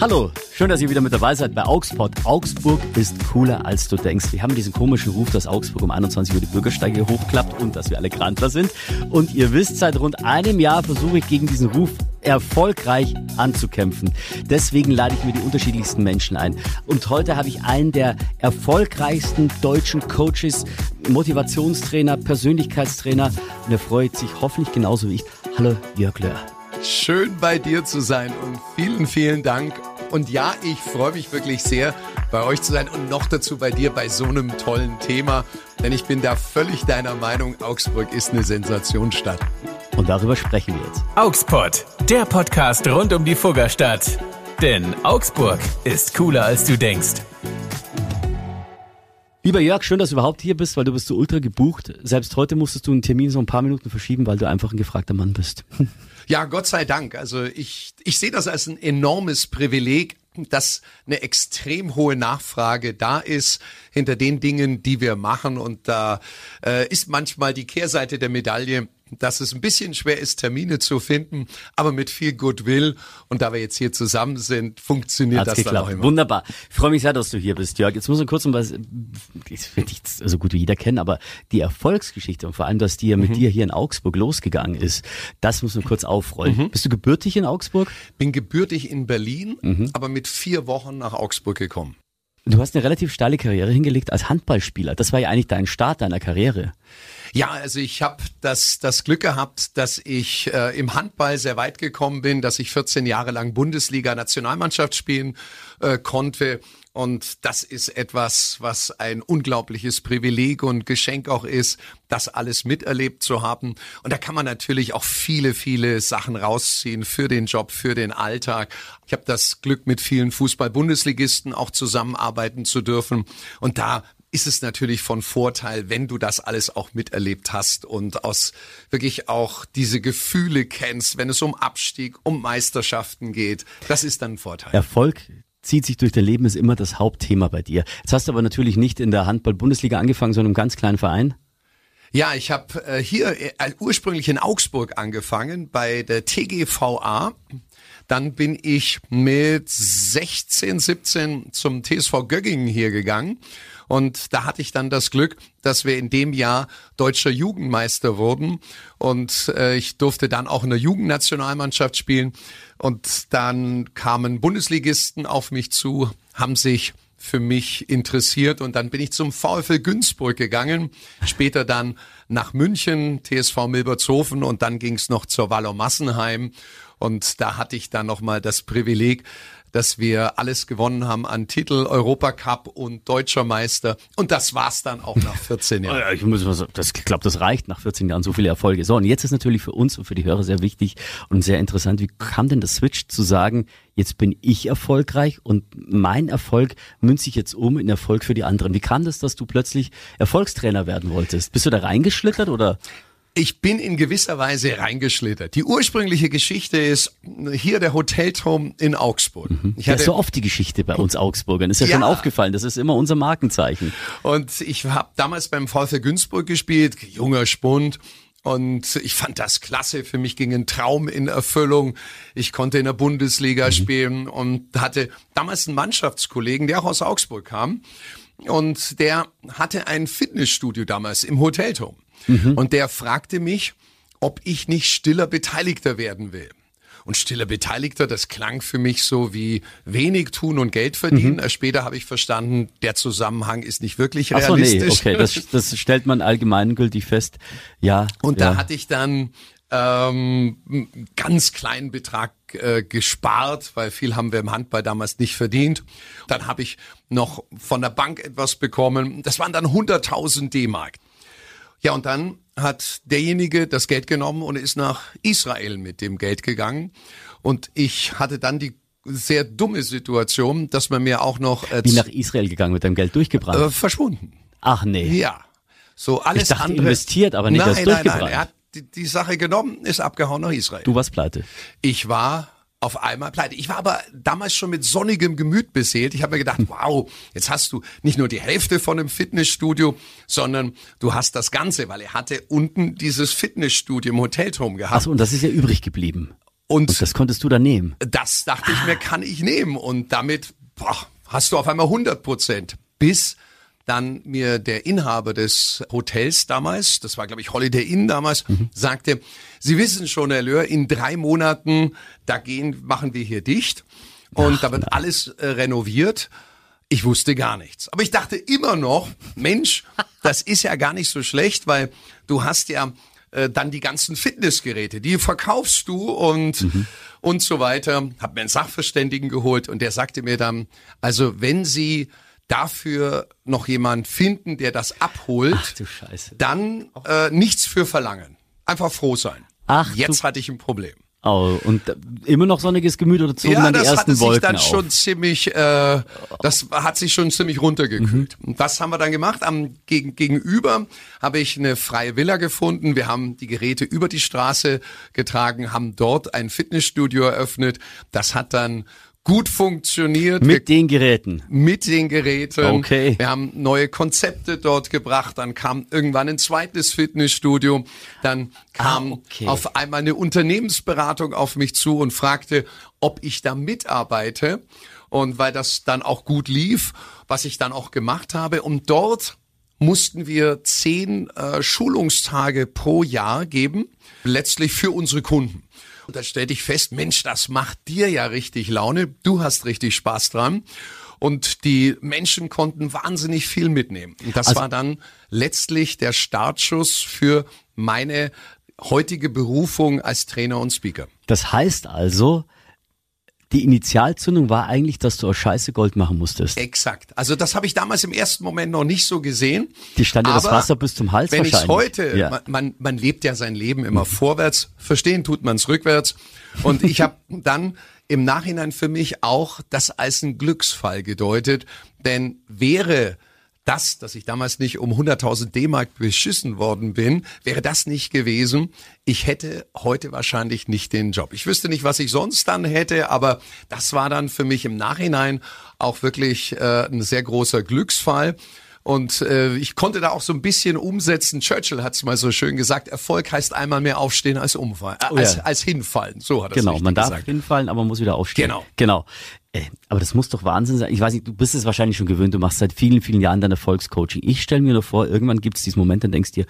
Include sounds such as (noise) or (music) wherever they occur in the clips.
Hallo, schön, dass ihr wieder mit dabei seid bei Augsburg. Augsburg ist cooler, als du denkst. Wir haben diesen komischen Ruf, dass Augsburg um 21 Uhr die Bürgersteige hochklappt und dass wir alle Grantler sind. Und ihr wisst, seit rund einem Jahr versuche ich gegen diesen Ruf erfolgreich anzukämpfen. Deswegen lade ich mir die unterschiedlichsten Menschen ein. Und heute habe ich einen der erfolgreichsten deutschen Coaches, Motivationstrainer, Persönlichkeitstrainer. Und er freut sich hoffentlich genauso wie ich. Hallo, Jörg Löhr. Schön bei dir zu sein und vielen, vielen Dank. Und ja, ich freue mich wirklich sehr, bei euch zu sein und noch dazu bei dir bei so einem tollen Thema. Denn ich bin da völlig deiner Meinung, Augsburg ist eine Sensationsstadt. Und darüber sprechen wir jetzt. Augspot, der Podcast rund um die Fuggerstadt. Denn Augsburg ist cooler, als du denkst. Lieber Jörg, schön, dass du überhaupt hier bist, weil du bist so ultra gebucht. Selbst heute musstest du einen Termin so ein paar Minuten verschieben, weil du einfach ein gefragter Mann bist. (laughs) Ja, Gott sei Dank. Also ich, ich sehe das als ein enormes Privileg, dass eine extrem hohe Nachfrage da ist hinter den Dingen, die wir machen. Und da äh, ist manchmal die Kehrseite der Medaille, dass es ein bisschen schwer ist, Termine zu finden, aber mit viel Goodwill. Und da wir jetzt hier zusammen sind, funktioniert Hat's das geklappt. dann auch immer. Wunderbar. Ich freue mich sehr, dass du hier bist, Jörg. Jetzt muss man kurz um was, das wird ich so gut wie jeder kennen, aber die Erfolgsgeschichte und vor allem, dass die ja mit mhm. dir hier in Augsburg losgegangen ist, das muss man kurz aufrollen. Mhm. Bist du gebürtig in Augsburg? Bin gebürtig in Berlin, mhm. aber mit vier Wochen nach Augsburg gekommen. Du hast eine relativ steile Karriere hingelegt als Handballspieler. Das war ja eigentlich dein Start deiner Karriere. Ja, also ich habe das, das Glück gehabt, dass ich äh, im Handball sehr weit gekommen bin, dass ich 14 Jahre lang Bundesliga-Nationalmannschaft spielen äh, konnte. Und das ist etwas, was ein unglaubliches Privileg und Geschenk auch ist, das alles miterlebt zu haben. Und da kann man natürlich auch viele, viele Sachen rausziehen für den Job, für den Alltag. Ich habe das Glück, mit vielen Fußball-Bundesligisten auch zusammenarbeiten zu dürfen. Und da ist es natürlich von Vorteil, wenn du das alles auch miterlebt hast und aus wirklich auch diese Gefühle kennst, wenn es um Abstieg, um Meisterschaften geht. Das ist dann ein Vorteil. Erfolg zieht sich durch dein Leben, ist immer das Hauptthema bei dir. Jetzt hast du aber natürlich nicht in der Handball-Bundesliga angefangen, sondern im ganz kleinen Verein. Ja, ich habe äh, hier äh, ursprünglich in Augsburg angefangen bei der TGVA. Dann bin ich mit 16, 17 zum TSV Göggingen hier gegangen und da hatte ich dann das Glück, dass wir in dem Jahr deutscher Jugendmeister wurden. Und äh, ich durfte dann auch in der Jugendnationalmannschaft spielen. Und dann kamen Bundesligisten auf mich zu, haben sich für mich interessiert und dann bin ich zum VfL Günzburg gegangen, später dann nach München, TSV Milbertshofen und dann ging es noch zur Wallow Massenheim und da hatte ich dann nochmal das Privileg, dass wir alles gewonnen haben an Titel, Europacup und Deutscher Meister. Und das war's dann auch nach (laughs) 14 Jahren. Ich muss was, das, ich glaube, das reicht nach 14 Jahren so viele Erfolge. So, und jetzt ist natürlich für uns und für die Hörer sehr wichtig und sehr interessant, wie kam denn das Switch zu sagen, jetzt bin ich erfolgreich und mein Erfolg münze ich jetzt um in Erfolg für die anderen. Wie kam das, dass du plötzlich Erfolgstrainer werden wolltest? Bist du da reingeschlittert oder? Ich bin in gewisser Weise reingeschlittert. Die ursprüngliche Geschichte ist hier der Hotelturm in Augsburg. Mhm. Ich hatte, ja, so oft die Geschichte bei uns Augsburgern. Ist ja, ja schon aufgefallen. Das ist immer unser Markenzeichen. Und ich habe damals beim VfL Günzburg gespielt, junger Spund. Und ich fand das klasse. Für mich ging ein Traum in Erfüllung. Ich konnte in der Bundesliga mhm. spielen und hatte damals einen Mannschaftskollegen, der auch aus Augsburg kam. Und der hatte ein Fitnessstudio damals im Hotelturm. Mhm. Und der fragte mich, ob ich nicht stiller Beteiligter werden will. Und stiller Beteiligter, das klang für mich so wie wenig tun und Geld verdienen. Mhm. Später habe ich verstanden, der Zusammenhang ist nicht wirklich realistisch. Ach so, nee, okay, das, (laughs) das stellt man allgemeingültig fest. Ja. Und ja. da hatte ich dann ähm, ganz kleinen Betrag äh, gespart, weil viel haben wir im Handball damals nicht verdient. Dann habe ich noch von der Bank etwas bekommen. Das waren dann 100.000 D-Mark. Ja, und dann hat derjenige das Geld genommen und ist nach Israel mit dem Geld gegangen. Und ich hatte dann die sehr dumme Situation, dass man mir auch noch... Äh, Wie nach Israel gegangen mit dem Geld durchgebrannt? Äh, verschwunden. Ach nee. Ja. So alles ich dachte, andere. investiert, aber nicht nein, das durchgebrannt. Nein, nein. Er hat die, die Sache genommen, ist abgehauen nach Israel. Du warst pleite. Ich war auf einmal pleite. Ich war aber damals schon mit sonnigem Gemüt beseelt. Ich habe mir gedacht, wow, jetzt hast du nicht nur die Hälfte von einem Fitnessstudio, sondern du hast das Ganze, weil er hatte unten dieses Fitnessstudio im Hotelturm gehabt. Achso, und das ist ja übrig geblieben. Und, Und das konntest du dann nehmen. das dachte ich mir, kann ich nehmen. Und damit boah, hast du auf einmal 100 Prozent. Bis dann mir der Inhaber des Hotels damals, das war glaube ich Holiday Inn damals, sagte, Sie wissen schon, Herr Löhr, in drei Monaten, da gehen, machen wir hier dicht. Und da wird alles äh, renoviert. Ich wusste gar nichts. Aber ich dachte immer noch, Mensch, das ist ja gar nicht so schlecht, weil du hast ja äh, dann die ganzen Fitnessgeräte, die verkaufst du und und so weiter. Hab mir einen Sachverständigen geholt und der sagte mir dann, also wenn Sie dafür noch jemand finden, der das abholt, Ach du Scheiße. dann äh, nichts für verlangen. Einfach froh sein. Ach, Jetzt hatte ich ein Problem. Oh, und äh, immer noch sonniges Gemüt oder zogen Ja, dann die das ersten hatte sich Wolken dann auf? schon ziemlich, äh, das hat sich schon ziemlich runtergekühlt. Mhm. Und was haben wir dann gemacht? Am gegen, Gegenüber habe ich eine freie Villa gefunden. Wir haben die Geräte über die Straße getragen, haben dort ein Fitnessstudio eröffnet. Das hat dann gut funktioniert. Wir Mit den Geräten. mit den Geräten. Okay. Wir haben neue Konzepte dort gebracht. Dann kam irgendwann ein zweites Fitnessstudio. Dann kam Ah, okay. auf einmal eine Unternehmensberatung auf mich zu und fragte, ob ich da mitarbeite. Und weil das dann auch gut lief, was ich dann auch gemacht habe. Und dort mussten wir zehn äh, Schulungstage pro Jahr geben, letztlich für unsere Kunden. Und da stellte ich fest, Mensch, das macht dir ja richtig Laune, du hast richtig Spaß dran. Und die Menschen konnten wahnsinnig viel mitnehmen. Und das Also- war dann letztlich der Startschuss für meine heutige Berufung als Trainer und Speaker. Das heißt also, die Initialzündung war eigentlich, dass du aus Scheiße Gold machen musstest. Exakt. Also das habe ich damals im ersten Moment noch nicht so gesehen. Die stand dir das Wasser bis zum Hals Wenn ich wahrscheinlich. heute, Ja. man, man, man lebt ja sein Leben immer vorwärts, verstehen tut man es rückwärts. Und ich habe (laughs) dann im Nachhinein für mich auch das als ein Glücksfall gedeutet. Denn wäre das, dass ich damals nicht um 100.000 D-Mark beschissen worden bin, wäre das nicht gewesen, ich hätte heute wahrscheinlich nicht den Job. Ich wüsste nicht, was ich sonst dann hätte, aber das war dann für mich im Nachhinein auch wirklich äh, ein sehr großer Glücksfall. Und äh, ich konnte da auch so ein bisschen umsetzen. Churchill hat es mal so schön gesagt, Erfolg heißt einmal mehr aufstehen als umfallen, äh, Oh als, als hinfallen. So hat er Genau, richtig man darf gesagt. hinfallen, aber man muss wieder aufstehen. Genau. Genau. Äh, aber das muss doch Wahnsinn sein. Ich weiß nicht, du bist es wahrscheinlich schon gewöhnt, du machst seit vielen, vielen Jahren dein Erfolgscoaching. Ich stelle mir nur vor, irgendwann gibt es diesen Moment, dann denkst du dir,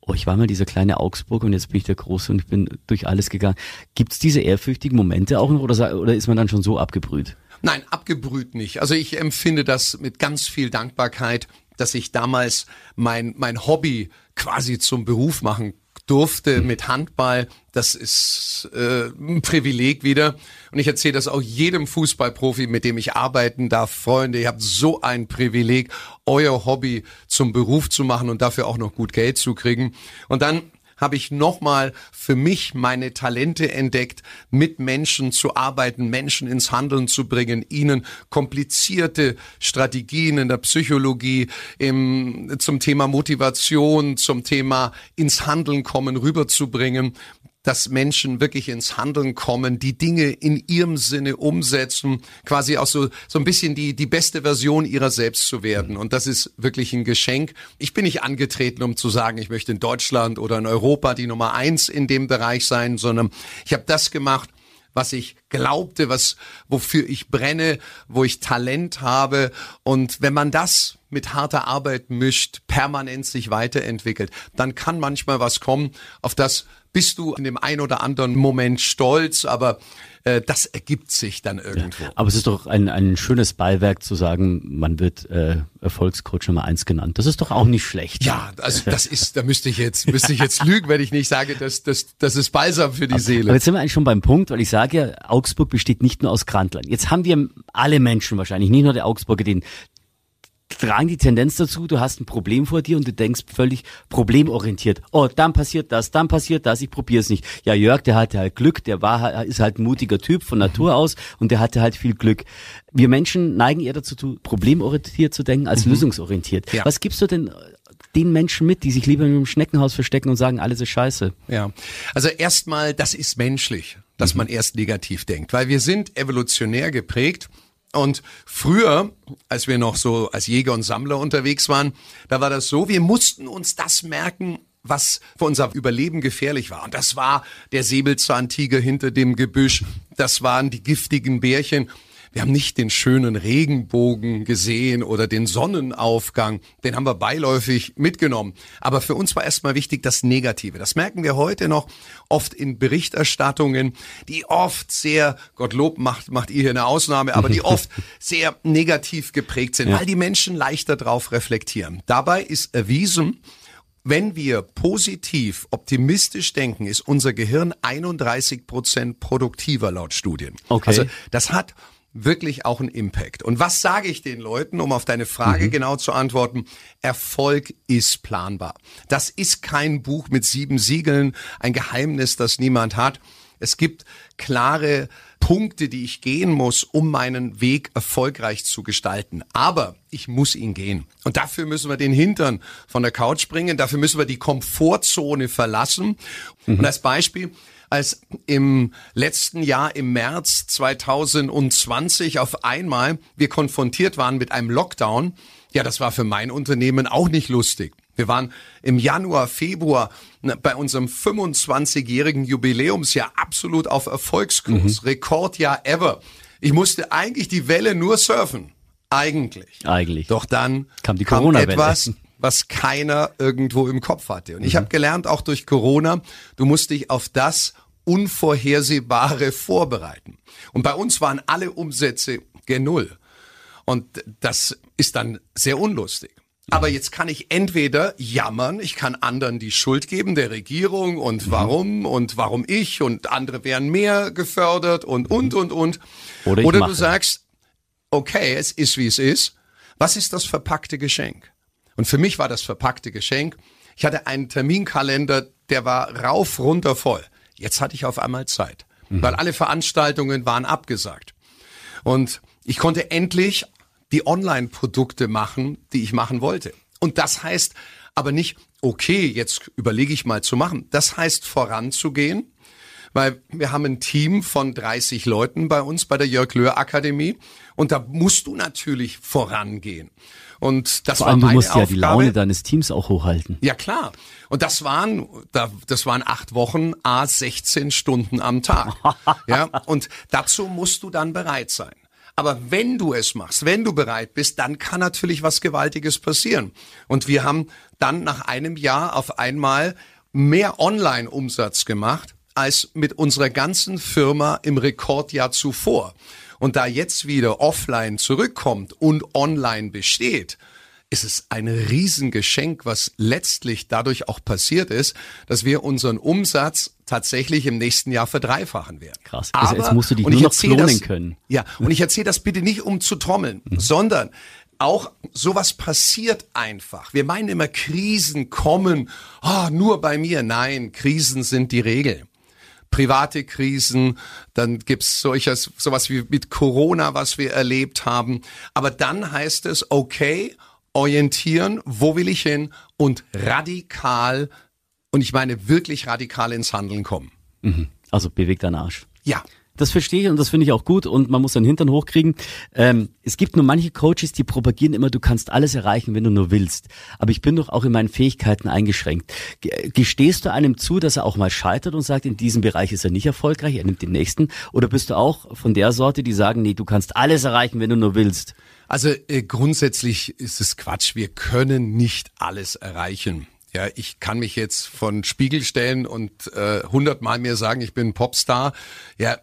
oh, ich war mal dieser kleine Augsburg und jetzt bin ich der Große und ich bin durch alles gegangen. Gibt es diese ehrfürchtigen Momente auch noch oder, oder ist man dann schon so abgebrüht? Nein, abgebrüht nicht. Also ich empfinde das mit ganz viel Dankbarkeit, dass ich damals mein, mein Hobby quasi zum Beruf machen durfte mit Handball. Das ist äh, ein Privileg wieder. Und ich erzähle das auch jedem Fußballprofi, mit dem ich arbeiten darf. Freunde, ihr habt so ein Privileg, euer Hobby zum Beruf zu machen und dafür auch noch gut Geld zu kriegen. Und dann habe ich nochmal für mich meine Talente entdeckt, mit Menschen zu arbeiten, Menschen ins Handeln zu bringen, ihnen komplizierte Strategien in der Psychologie, im, zum Thema Motivation, zum Thema ins Handeln kommen, rüberzubringen dass Menschen wirklich ins Handeln kommen, die Dinge in ihrem Sinne umsetzen, quasi auch so, so ein bisschen die, die beste Version ihrer selbst zu werden. Und das ist wirklich ein Geschenk. Ich bin nicht angetreten, um zu sagen, ich möchte in Deutschland oder in Europa die Nummer eins in dem Bereich sein, sondern ich habe das gemacht, was ich glaubte, was, wofür ich brenne, wo ich Talent habe. Und wenn man das mit harter Arbeit mischt, permanent sich weiterentwickelt, dann kann manchmal was kommen, auf das bist du in dem ein oder anderen Moment stolz, aber äh, das ergibt sich dann irgendwo. Aber es ist doch ein, ein schönes Beiwerk zu sagen, man wird äh, Erfolgscoach Nummer eins genannt. Das ist doch auch nicht schlecht. Ja, also das ist, da müsste ich jetzt, müsste ich jetzt (laughs) lügen, wenn ich nicht sage, dass das, das ist balsam für die Aber Seele. jetzt sind wir eigentlich schon beim Punkt, weil ich sage ja, Augsburg besteht nicht nur aus Grantlern. Jetzt haben wir alle Menschen wahrscheinlich, nicht nur der Augsburger, den tragen die Tendenz dazu, du hast ein Problem vor dir und du denkst völlig problemorientiert. Oh, dann passiert das, dann passiert das, ich probiere es nicht. Ja, Jörg, der hatte halt Glück, der war ist halt ein mutiger Typ von Natur aus und der hatte halt viel Glück. Wir Menschen neigen eher dazu, problemorientiert zu denken als lösungsorientiert. Ja. Was gibst du denn den Menschen mit, die sich lieber in einem Schneckenhaus verstecken und sagen, alles ist scheiße? Ja, also erstmal, das ist menschlich, dass man erst negativ denkt, weil wir sind evolutionär geprägt. Und früher, als wir noch so als Jäger und Sammler unterwegs waren, da war das so, wir mussten uns das merken, was für unser Überleben gefährlich war. Und das war der Säbelzahntiger hinter dem Gebüsch. Das waren die giftigen Bärchen. Wir haben nicht den schönen Regenbogen gesehen oder den Sonnenaufgang. Den haben wir beiläufig mitgenommen. Aber für uns war erstmal wichtig das Negative. Das merken wir heute noch oft in Berichterstattungen, die oft sehr, Gottlob macht, macht ihr hier eine Ausnahme, aber die oft (laughs) sehr negativ geprägt sind, ja. weil die Menschen leichter drauf reflektieren. Dabei ist erwiesen, wenn wir positiv, optimistisch denken, ist unser Gehirn 31 Prozent produktiver laut Studien. Okay. Also das hat wirklich auch ein Impact. Und was sage ich den Leuten, um auf deine Frage mhm. genau zu antworten? Erfolg ist planbar. Das ist kein Buch mit sieben Siegeln, ein Geheimnis, das niemand hat. Es gibt klare Punkte, die ich gehen muss, um meinen Weg erfolgreich zu gestalten. Aber ich muss ihn gehen. Und dafür müssen wir den Hintern von der Couch bringen. Dafür müssen wir die Komfortzone verlassen. Mhm. Und als Beispiel, als im letzten Jahr im März 2020 auf einmal wir konfrontiert waren mit einem Lockdown. Ja, das war für mein Unternehmen auch nicht lustig. Wir waren im Januar, Februar bei unserem 25-jährigen Jubiläumsjahr absolut auf Erfolgskurs. Mhm. Rekordjahr ever. Ich musste eigentlich die Welle nur surfen. Eigentlich. Eigentlich. Doch dann kam die Corona-Welle. etwas, (laughs) was keiner irgendwo im Kopf hatte. Und ich mhm. habe gelernt, auch durch Corona, du musst dich auf das Unvorhersehbare vorbereiten. Und bei uns waren alle Umsätze gen Null. Und das ist dann sehr unlustig. Aber jetzt kann ich entweder jammern, ich kann anderen die Schuld geben, der Regierung und mhm. warum und warum ich und andere wären mehr gefördert und, und, und, und. Oder, Oder du sagst, okay, es ist wie es ist. Was ist das verpackte Geschenk? Und für mich war das verpackte Geschenk, ich hatte einen Terminkalender, der war rauf, runter voll. Jetzt hatte ich auf einmal Zeit, mhm. weil alle Veranstaltungen waren abgesagt. Und ich konnte endlich die Online-Produkte machen, die ich machen wollte. Und das heißt aber nicht, okay, jetzt überlege ich mal zu machen. Das heißt voranzugehen, weil wir haben ein Team von 30 Leuten bei uns bei der Jörg Löhr Akademie und da musst du natürlich vorangehen. Und das Vor allem, war meine du musst Aufgabe. ja die Laune deines Teams auch hochhalten. Ja klar. Und das waren, das waren acht Wochen, a 16 Stunden am Tag. (laughs) ja. Und dazu musst du dann bereit sein. Aber wenn du es machst, wenn du bereit bist, dann kann natürlich was Gewaltiges passieren. Und wir haben dann nach einem Jahr auf einmal mehr Online-Umsatz gemacht als mit unserer ganzen Firma im Rekordjahr zuvor. Und da jetzt wieder offline zurückkommt und online besteht, ist es ein Riesengeschenk, was letztlich dadurch auch passiert ist, dass wir unseren Umsatz tatsächlich im nächsten Jahr verdreifachen werden. Krass. Aber, jetzt musst du dich nur noch klonen das, können. Ja, und ich erzähle das bitte nicht, um zu trommeln, mhm. sondern auch sowas passiert einfach. Wir meinen immer, Krisen kommen oh, nur bei mir. Nein, Krisen sind die Regel private Krisen, dann gibt's solches, sowas wie mit Corona, was wir erlebt haben. Aber dann heißt es, okay, orientieren, wo will ich hin und radikal, und ich meine wirklich radikal ins Handeln kommen. Mhm. Also bewegt deinen Arsch. Ja. Das verstehe ich und das finde ich auch gut und man muss seinen Hintern hochkriegen. Ähm, es gibt nur manche Coaches, die propagieren immer, du kannst alles erreichen, wenn du nur willst. Aber ich bin doch auch in meinen Fähigkeiten eingeschränkt. Gestehst du einem zu, dass er auch mal scheitert und sagt, in diesem Bereich ist er nicht erfolgreich, er nimmt den nächsten? Oder bist du auch von der Sorte, die sagen, nee, du kannst alles erreichen, wenn du nur willst? Also äh, grundsätzlich ist es Quatsch. Wir können nicht alles erreichen. Ja, ich kann mich jetzt von Spiegel stellen und äh, hundertmal äh, mir sagen, ich bin Popstar. Ja,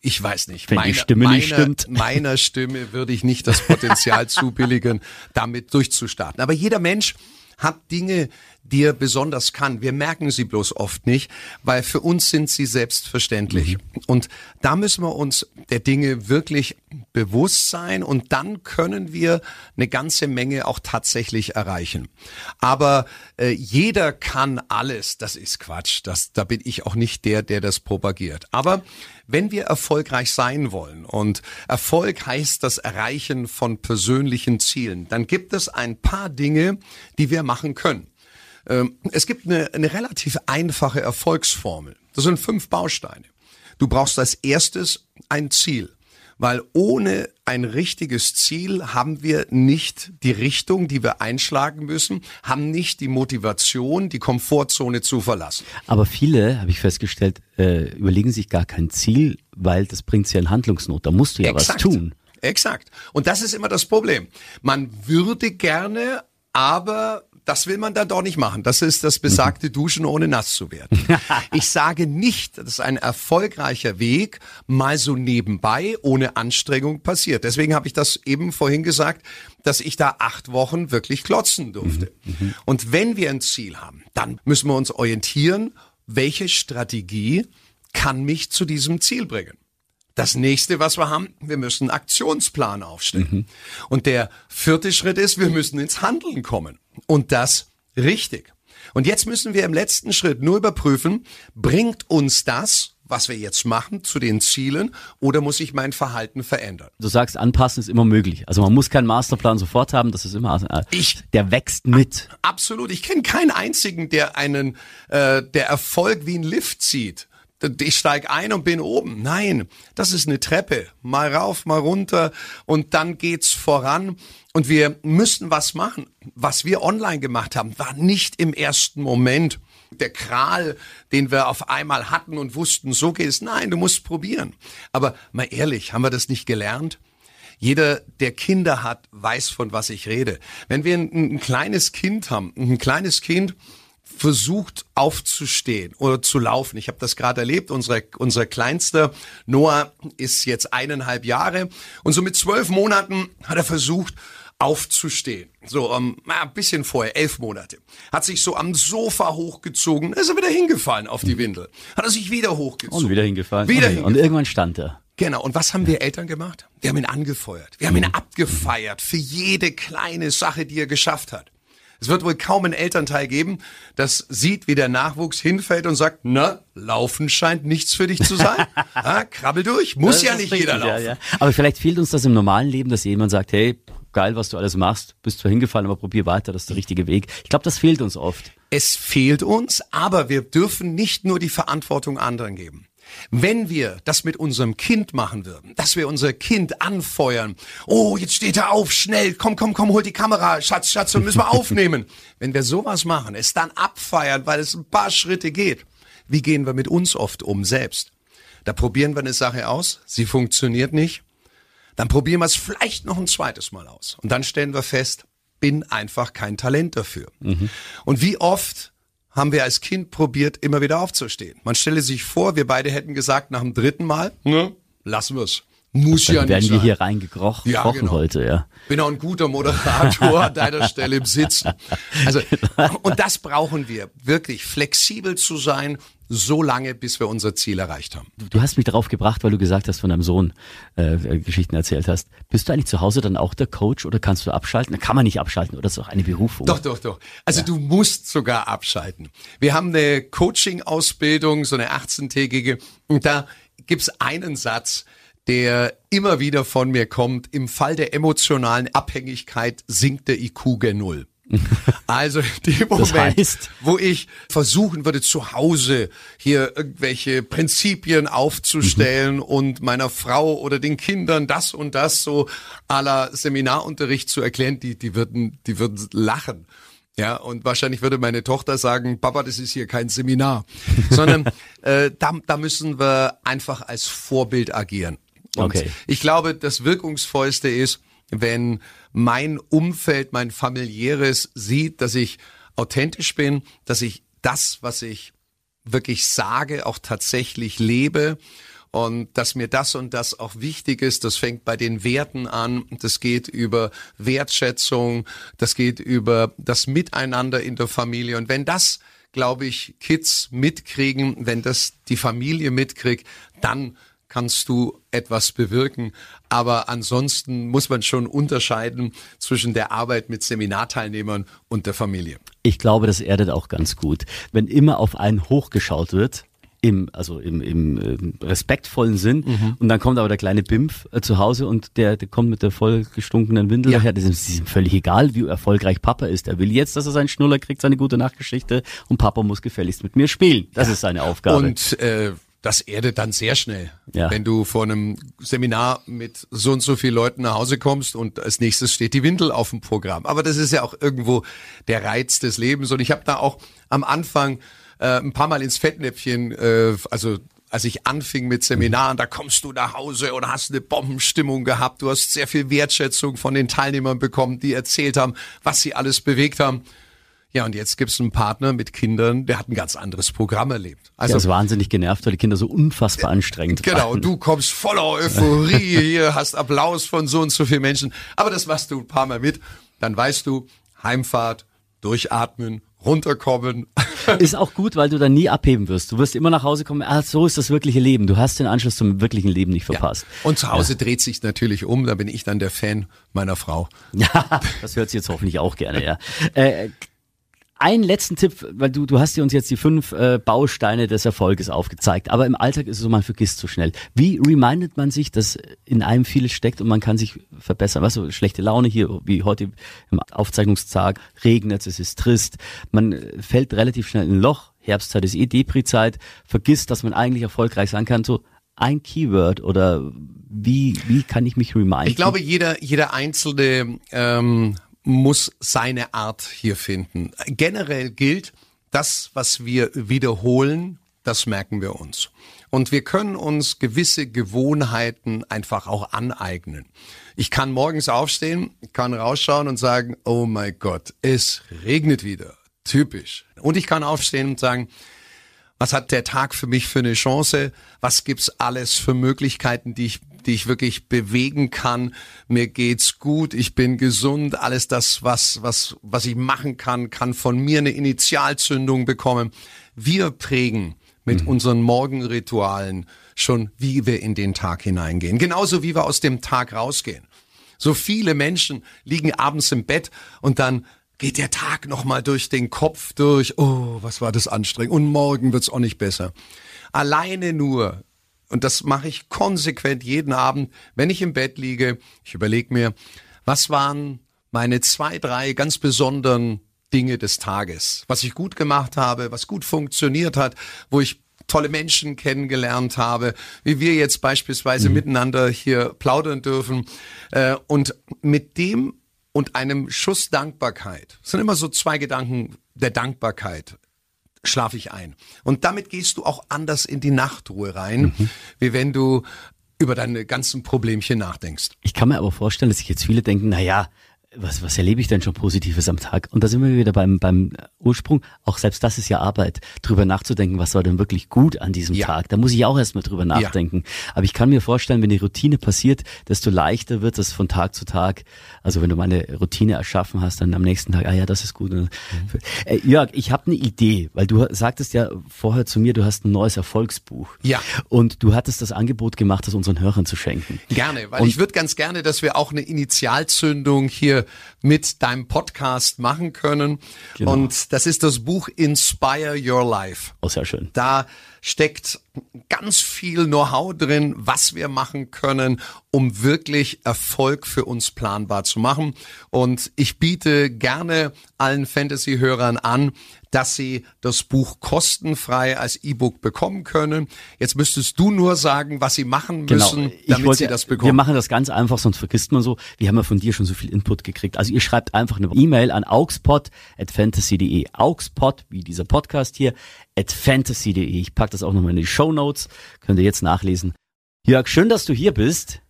ich weiß nicht. Wenn meine, die Stimme meine, nicht stimmt. (laughs) Meiner Stimme würde ich nicht das Potenzial (laughs) zubilligen, damit durchzustarten. Aber jeder Mensch hat Dinge, die er besonders kann. Wir merken sie bloß oft nicht, weil für uns sind sie selbstverständlich. Mhm. Und da müssen wir uns der Dinge wirklich bewusst sein und dann können wir eine ganze Menge auch tatsächlich erreichen. Aber äh, jeder kann alles, das ist Quatsch. Das, da bin ich auch nicht der, der das propagiert. Aber wenn wir erfolgreich sein wollen und Erfolg heißt das Erreichen von persönlichen Zielen, dann gibt es ein paar Dinge, die wir machen können. Ähm, es gibt eine, eine relativ einfache Erfolgsformel. Das sind fünf Bausteine. Du brauchst als erstes ein Ziel. Weil ohne ein richtiges Ziel haben wir nicht die Richtung, die wir einschlagen müssen, haben nicht die Motivation, die Komfortzone zu verlassen. Aber viele, habe ich festgestellt, äh, überlegen sich gar kein Ziel, weil das bringt sie in Handlungsnot. Da musst du ja Exakt. was tun. Exakt. Und das ist immer das Problem. Man würde gerne, aber das will man dann doch nicht machen. Das ist das besagte Duschen ohne nass zu werden. (laughs) Ich sage nicht, dass ein erfolgreicher Weg mal so nebenbei ohne Anstrengung passiert. Deswegen habe ich das eben vorhin gesagt, dass ich da acht Wochen wirklich klotzen durfte. Und wenn wir ein Ziel haben, dann müssen wir uns orientieren, welche Strategie kann mich zu diesem Ziel bringen. Das nächste, was wir haben, wir müssen einen Aktionsplan aufstellen. Und der vierte Schritt ist, wir müssen ins Handeln kommen. Und das richtig. Und jetzt müssen wir im letzten Schritt nur überprüfen, bringt uns das, was wir jetzt machen, zu den Zielen oder muss ich mein Verhalten verändern? Du sagst, anpassen ist immer möglich. Also man muss keinen Masterplan sofort haben, das ist immer, äh, Ich- der wächst mit. Absolut. Ich kenne keinen einzigen, der einen, äh, der Erfolg wie ein Lift zieht. Ich steig ein und bin oben. Nein, das ist eine Treppe. Mal rauf, mal runter und dann geht's voran. Und wir müssen was machen. Was wir online gemacht haben, war nicht im ersten Moment der Kral, den wir auf einmal hatten und wussten, so geht es. Nein, du musst probieren. Aber mal ehrlich, haben wir das nicht gelernt? Jeder, der Kinder hat, weiß, von was ich rede. Wenn wir ein, ein kleines Kind haben, ein kleines Kind versucht aufzustehen oder zu laufen. Ich habe das gerade erlebt. Unser, unser kleinster Noah ist jetzt eineinhalb Jahre und so mit zwölf Monaten hat er versucht aufzustehen. So ähm, ein bisschen vorher, elf Monate. Hat sich so am Sofa hochgezogen, ist er wieder hingefallen auf die Windel. Hat er sich wieder hochgezogen. Und wieder hingefallen. Wieder und, hingefallen. und irgendwann stand er. Genau. Und was haben wir Eltern gemacht? Wir haben ihn angefeuert. Wir haben ihn abgefeiert für jede kleine Sache, die er geschafft hat. Es wird wohl kaum ein Elternteil geben, das sieht, wie der Nachwuchs hinfällt und sagt, na, laufen scheint nichts für dich zu sein. ja, (laughs) krabbel durch. Muss Das ja nicht richtig, jeder laufen. Ja, ja. Aber vielleicht fehlt uns das im normalen Leben, dass jemand sagt, hey, geil, was du alles machst, bist zwar hingefallen, aber probier weiter, das ist der richtige Weg. Ich glaube, das fehlt uns oft. Es fehlt uns, aber wir dürfen nicht nur die Verantwortung anderen geben. Wenn wir das mit unserem Kind machen würden, dass wir unser Kind anfeuern, oh, jetzt steht er auf, schnell, komm, komm, komm, hol die Kamera, Schatz, Schatz, müssen wir (laughs) aufnehmen. Wenn wir sowas machen, es dann abfeiern, weil es ein paar Schritte geht, wie gehen wir mit uns oft um selbst? Da probieren wir eine Sache aus, sie funktioniert nicht, dann probieren wir es vielleicht noch ein zweites Mal aus. Und dann stellen wir fest, bin einfach kein Talent dafür. Und wie oft haben wir als Kind probiert, immer wieder aufzustehen. Man stelle sich vor, wir beide hätten gesagt nach dem dritten Mal, ne, lassen wir's. Muss ja nicht werden wir sein. hier reingekrochen Ja, genau. heute, ja. Bin auch ein guter Moderator an deiner (laughs) Stelle im Sitzen. Also, und das brauchen wir, wirklich flexibel zu sein, so lange, bis wir unser Ziel erreicht haben. Du hast mich darauf gebracht, weil du gesagt hast, von deinem Sohn äh, Geschichten erzählt hast. Bist du eigentlich zu Hause dann auch der Coach oder kannst du abschalten? Kann man nicht abschalten oder ist das auch eine Berufung? Doch, doch, doch. Also du musst sogar abschalten. Wir haben eine Coaching-Ausbildung, so eine 18-tägige, und da gibt's einen Satz, der immer wieder von mir kommt. Im Fall der emotionalen Abhängigkeit sinkt der IQ gen Null. (laughs) Also in dem Moment, heißt? wo ich versuchen würde, zu Hause hier irgendwelche Prinzipien aufzustellen und meiner Frau oder den Kindern das und das so la Seminarunterricht zu erklären, die, die würden, die würden lachen. Ja, und wahrscheinlich würde meine Tochter sagen, Papa, das ist hier kein Seminar, (laughs) sondern äh, da, da müssen wir einfach als Vorbild agieren. Und Okay. ich glaube, das Wirkungsvollste ist, wenn mein Umfeld, mein familiäres sieht, dass ich authentisch bin, dass ich das, was ich wirklich sage, auch tatsächlich lebe und dass mir das und das auch wichtig ist. Das fängt bei den Werten an. Das geht über Wertschätzung. Das geht über das Miteinander in der Familie. Und wenn das, glaube ich, Kids mitkriegen, wenn das die Familie mitkriegt, dann kannst du etwas bewirken. Aber ansonsten muss man schon unterscheiden zwischen der Arbeit mit Seminarteilnehmern und der Familie. Ich glaube, das erdet auch ganz gut. Wenn immer auf einen hochgeschaut wird, im, also im, im ähm, respektvollen Sinn, Mhm. und dann kommt aber der kleine Bimpf äh, zu Hause und der, der kommt mit der vollgestunkenen Windel Ja. daher. Das ist, ihm völlig egal, wie erfolgreich Papa ist. Er will jetzt, dass er seinen Schnuller kriegt, seine gute Nachtgeschichte und Papa muss gefälligst mit mir spielen. Das ist seine Aufgabe. Und äh, das erdet dann sehr schnell. Ja. Wenn du vor einem Seminar mit so und so vielen Leuten nach Hause kommst und als nächstes steht die Windel auf dem Programm. Aber das ist ja auch irgendwo der Reiz des Lebens. Und ich habe da auch am Anfang äh, ein paar Mal ins Fettnäpfchen, äh, also als ich anfing mit Seminaren, da kommst du nach Hause und hast eine Bombenstimmung gehabt. Du hast sehr viel Wertschätzung von den Teilnehmern bekommen, die erzählt haben, was sie alles bewegt haben. Ja, und jetzt gibt's einen Partner mit Kindern, der hat ein ganz anderes Programm erlebt. Also, der ist wahnsinnig genervt, weil die Kinder so unfassbar anstrengend Genau, waren. du kommst voller Euphorie hier, hast Applaus von so und so vielen Menschen. Aber das machst du ein paar Mal mit. Dann weißt du, Heimfahrt, durchatmen, runterkommen. (laughs) Ist auch gut, weil du dann nie abheben wirst. Du wirst immer nach Hause kommen, ah, so ist das wirkliche Leben. Du hast den Anschluss zum wirklichen Leben nicht verpasst. Und zu Hause dreht sich natürlich um, da bin ich dann der Fan meiner Frau. Ja, (laughs) das hört sie jetzt hoffentlich auch gerne, ja. (laughs) Äh, einen letzten Tipp, weil du, du hast dir uns jetzt die fünf äh, Bausteine des Erfolges aufgezeigt, aber im Alltag ist es so, man vergisst so schnell. Wie remindet man sich, dass in einem vieles steckt und man kann sich verbessern? Weißt du, schlechte Laune hier, wie heute im Aufzeichnungstag, regnet es, ist trist, man fällt relativ schnell in ein Loch, Herbstzeit ist eh Depri-Zeit, vergisst, dass man eigentlich erfolgreich sein kann, so ein Keyword oder wie, wie kann ich mich reminden? Ich glaube, jeder, jeder einzelne ähm, muss seine Art hier finden. Generell gilt, das, was wir wiederholen, das merken wir uns. Und wir können uns gewisse Gewohnheiten einfach auch aneignen. Ich kann morgens aufstehen, kann rausschauen und sagen, oh mein Gott, es regnet wieder. Typisch. Und ich kann aufstehen und sagen, was hat der Tag für mich für eine Chance? Was gibt's alles für Möglichkeiten, die ich die ich wirklich bewegen kann. Mir geht's gut, ich bin gesund, alles das, was, was, was ich machen kann, kann von mir eine Initialzündung bekommen. Wir prägen mit mhm. unseren Morgenritualen schon, wie wir in den Tag hineingehen. Genauso wie wir aus dem Tag rausgehen. So viele Menschen liegen abends im Bett und dann geht der Tag nochmal durch den Kopf durch. Oh, was war das anstrengend. Und morgen wird's auch nicht besser. Alleine nur und das mache ich konsequent jeden Abend, wenn ich im Bett liege. Ich überlege mir, was waren meine zwei, drei ganz besonderen Dinge des Tages, was ich gut gemacht habe, was gut funktioniert hat, wo ich tolle Menschen kennengelernt habe, wie wir jetzt beispielsweise mhm. miteinander hier plaudern dürfen. Äh, und mit dem und einem Schuss Dankbarkeit, das sind immer so zwei Gedanken der Dankbarkeit, schlafe ich ein. Und damit gehst du auch anders in die Nachtruhe rein, mhm. wie wenn du über deine ganzen Problemchen nachdenkst. Ich kann mir aber vorstellen, dass sich jetzt viele denken, na ja, was, was erlebe ich denn schon Positives am Tag? Und da sind wir wieder beim, beim Ursprung. Auch selbst das ist ja Arbeit, drüber nachzudenken, was war denn wirklich gut an diesem ja. Tag. Da muss ich auch erstmal drüber nachdenken. Ja. Aber ich kann mir vorstellen, wenn die Routine passiert, desto leichter wird es von Tag zu Tag. Also wenn du mal eine Routine erschaffen hast, dann am nächsten Tag, ah ja, das ist gut. Mhm. Äh, Jörg, ich habe eine Idee, weil du sagtest ja vorher zu mir, du hast ein neues Erfolgsbuch. Ja. Und du hattest das Angebot gemacht, das unseren Hörern zu schenken. Gerne, weil Und ich würde ganz gerne, dass wir auch eine Initialzündung hier mit deinem Podcast machen können. Genau. Und das ist das Buch Inspire Your Life. Oh, sehr schön. Da steckt ganz viel Know-how drin, was wir machen können, um wirklich Erfolg für uns planbar zu machen. Und ich biete gerne allen Fantasy-Hörern an, dass sie das Buch kostenfrei als E-Book bekommen können. Jetzt müsstest du nur sagen, was sie machen genau. müssen, genau. damit wollte, sie das bekommen. Wir machen das ganz einfach, sonst vergisst man so. Wir haben ja von dir schon so viel Input gekriegt. Also ihr schreibt einfach eine E-Mail an augspot@fantasy.de. Augspot, wie dieser Podcast hier, at fantasy.de. Ich pack das auch nochmal in die Show Notes. Könnt ihr jetzt nachlesen. Jörg, schön, dass du hier bist.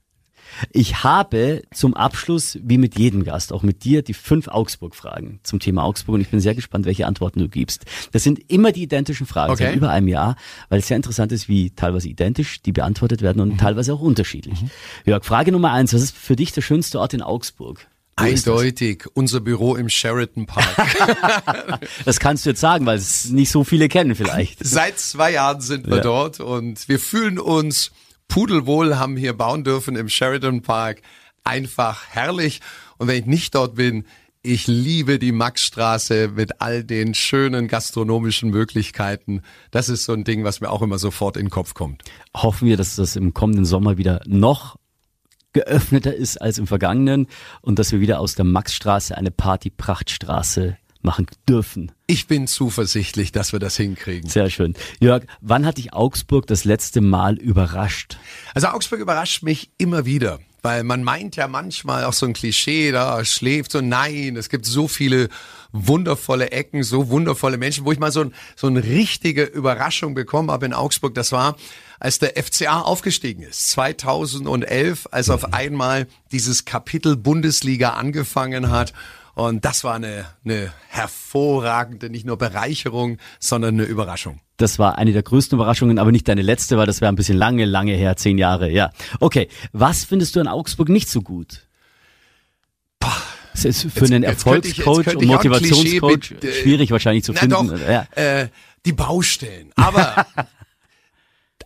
Ich habe zum Abschluss, wie mit jedem Gast, auch mit dir, die fünf Augsburg-Fragen zum Thema Augsburg und ich bin sehr gespannt, welche Antworten du gibst. Das sind immer die identischen Fragen, okay. seit über einem Jahr, weil es sehr interessant ist, wie teilweise identisch die beantwortet werden und mhm. teilweise auch unterschiedlich. Mhm. Jörg, Frage Nummer eins, was ist für dich der schönste Ort in Augsburg? Eindeutig, unser Büro im Sheraton Park. (laughs) das kannst du jetzt sagen, weil es nicht so viele kennen vielleicht. Seit zwei Jahren sind wir ja. dort und wir fühlen uns pudelwohl haben hier bauen dürfen im Sheridan Park. Einfach herrlich. Und wenn ich nicht dort bin, ich liebe die Maxstraße mit all den schönen gastronomischen Möglichkeiten. Das ist so ein Ding, was mir auch immer sofort in den Kopf kommt. Hoffen wir, dass das im kommenden Sommer wieder noch geöffneter ist als im vergangenen und dass wir wieder aus der Maxstraße eine Party-Prachtstraße machen dürfen. Ich bin zuversichtlich, dass wir das hinkriegen. Sehr schön. Jörg, wann hat dich Augsburg das letzte Mal überrascht? Also Augsburg überrascht mich immer wieder. Weil man meint ja manchmal auch so ein Klischee, da schläft so, nein, es gibt so viele wundervolle Ecken, so wundervolle Menschen, wo ich mal so, ein, so eine richtige Überraschung bekommen habe in Augsburg. Das war, als der FCA aufgestiegen ist, 2011, als auf einmal dieses Kapitel Bundesliga angefangen hat. Und das war eine, eine hervorragende, nicht nur Bereicherung, sondern eine Überraschung. Das war eine der größten Überraschungen, aber nicht deine letzte, weil das wäre ein bisschen lange, lange her, zehn Jahre, ja. Okay, was findest du in Augsburg nicht so gut? Das ist für jetzt, einen Erfolgscoach und Motivationscoach mit, äh, schwierig wahrscheinlich zu finden. Doch, ja. äh, die Baustellen. Aber (laughs)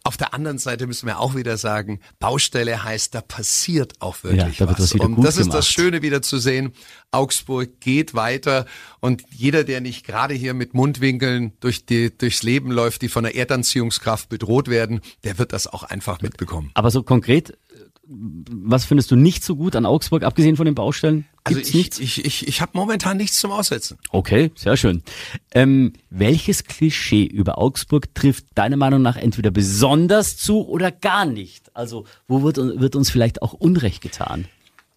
Auf der anderen Seite müssen wir auch wieder sagen, Baustelle heißt, da passiert auch wirklich ja, da was. und das ist das Schöne wieder zu sehen. Augsburg geht weiter und jeder, der nicht gerade hier mit Mundwinkeln durch die, durchs Leben läuft, die von der Erdanziehungskraft bedroht werden, der wird das auch einfach mitbekommen. Aber so konkret, was findest du nicht so gut an Augsburg, abgesehen von den Baustellen? Also Gibt's ich, nichts? ich, ich, ich habe momentan nichts zum Aussetzen. Okay, sehr schön. Ähm, welches Klischee über Augsburg trifft deiner Meinung nach entweder besonders zu oder gar nicht? Also wo wird, wird uns vielleicht auch Unrecht getan?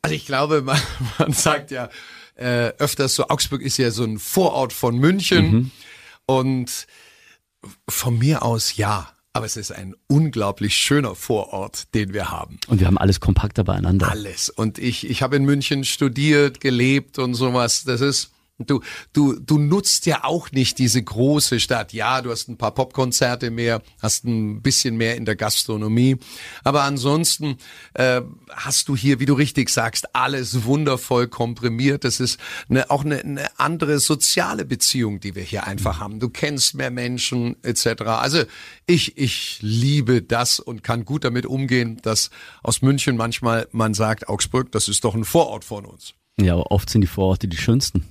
Also ich glaube, (laughs) man, man sagt ja äh, öfters so, Augsburg ist ja so ein Vorort von München mhm. und von mir aus ja. Aber es ist ein unglaublich schöner Vorort, den wir haben. Und wir haben alles kompakter beieinander. Alles. Und ich, ich habe in München studiert, gelebt und sowas. Das ist, Du, du, du nutzt ja auch nicht diese große Stadt. Ja, du hast ein paar Popkonzerte mehr, hast ein bisschen mehr in der Gastronomie. Aber ansonsten äh, hast du hier, wie du richtig sagst, alles wundervoll komprimiert. Das ist eine, auch eine, eine andere soziale Beziehung, die wir hier einfach haben. Du kennst mehr Menschen etc. Also ich, ich liebe das und kann gut damit umgehen, dass aus München manchmal man sagt, Augsburg, das ist doch ein Vorort von uns. Ja, aber oft sind die Vororte die schönsten.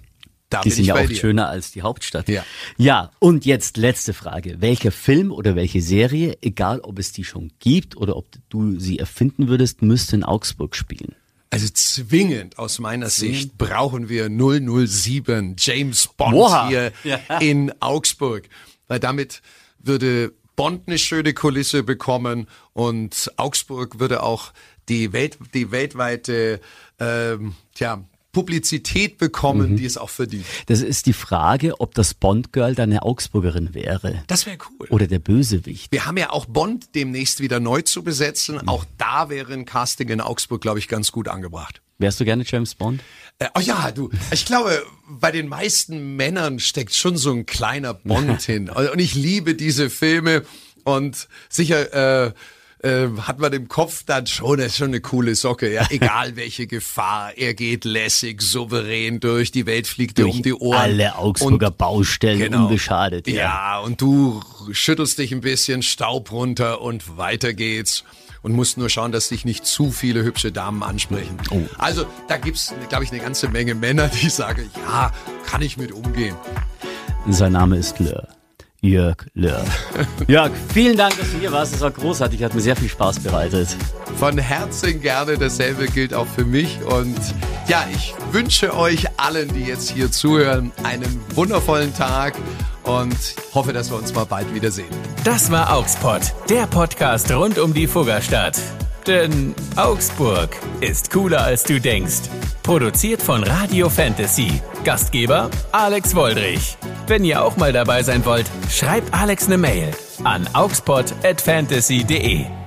Da die sind ja oft dir. schöner als die Hauptstadt. Ja. ja, und jetzt letzte Frage. Welcher Film oder welche Serie, egal ob es die schon gibt oder ob du sie erfinden würdest, müsste in Augsburg spielen? Also zwingend aus meiner Sicht brauchen wir 007 James Bond Oha. hier ja. in Augsburg, weil damit würde Bond eine schöne Kulisse bekommen und Augsburg würde auch die, Welt, die weltweite ähm, tja, Publizität bekommen, mhm. die es auch verdient. Das ist die Frage, ob das Bond-Girl deine Augsburgerin wäre. Das wäre cool. Oder der Bösewicht. Wir haben ja auch Bond demnächst wieder neu zu besetzen. Mhm. Auch da wäre ein Casting in Augsburg, glaube ich, ganz gut angebracht. Wärst du gerne James Bond? Äh, oh ja, du. Ich glaube, bei den meisten Männern steckt schon so ein kleiner Bond (laughs) hin. Und ich liebe diese Filme und sicher. Äh, äh, hat man im Kopf dann schon, das ist schon eine coole Socke, ja, (laughs) egal welche Gefahr, er geht lässig, souverän durch, die Welt fliegt durch um die Ohren. Alle Augsburger und, Baustellen genau, unbeschadet. Ja. ja, und du schüttelst dich ein bisschen Staub runter und weiter geht's und musst nur schauen, dass dich nicht zu viele hübsche Damen ansprechen. Oh. Also da gibt's, glaube ich, eine ganze Menge Männer, die sagen, ja, kann ich mit umgehen. Sein Name ist Lör. Jörg Löhr. (laughs) Jörg, vielen Dank, dass du hier warst. Das war großartig, hat mir sehr viel Spaß bereitet. Von Herzen gerne, dasselbe gilt auch für mich. Und ja, ich wünsche euch allen, die jetzt hier zuhören, einen wundervollen Tag und hoffe, dass wir uns mal bald wiedersehen. Das war Augsburg, der Podcast rund um die Fuggerstadt. Denn Augsburg ist cooler als du denkst. Produziert von Radio Fantasy. Gastgeber Alex Woldrich. Wenn ihr auch mal dabei sein wollt, schreibt Alex eine Mail an augspot@fantasy.de.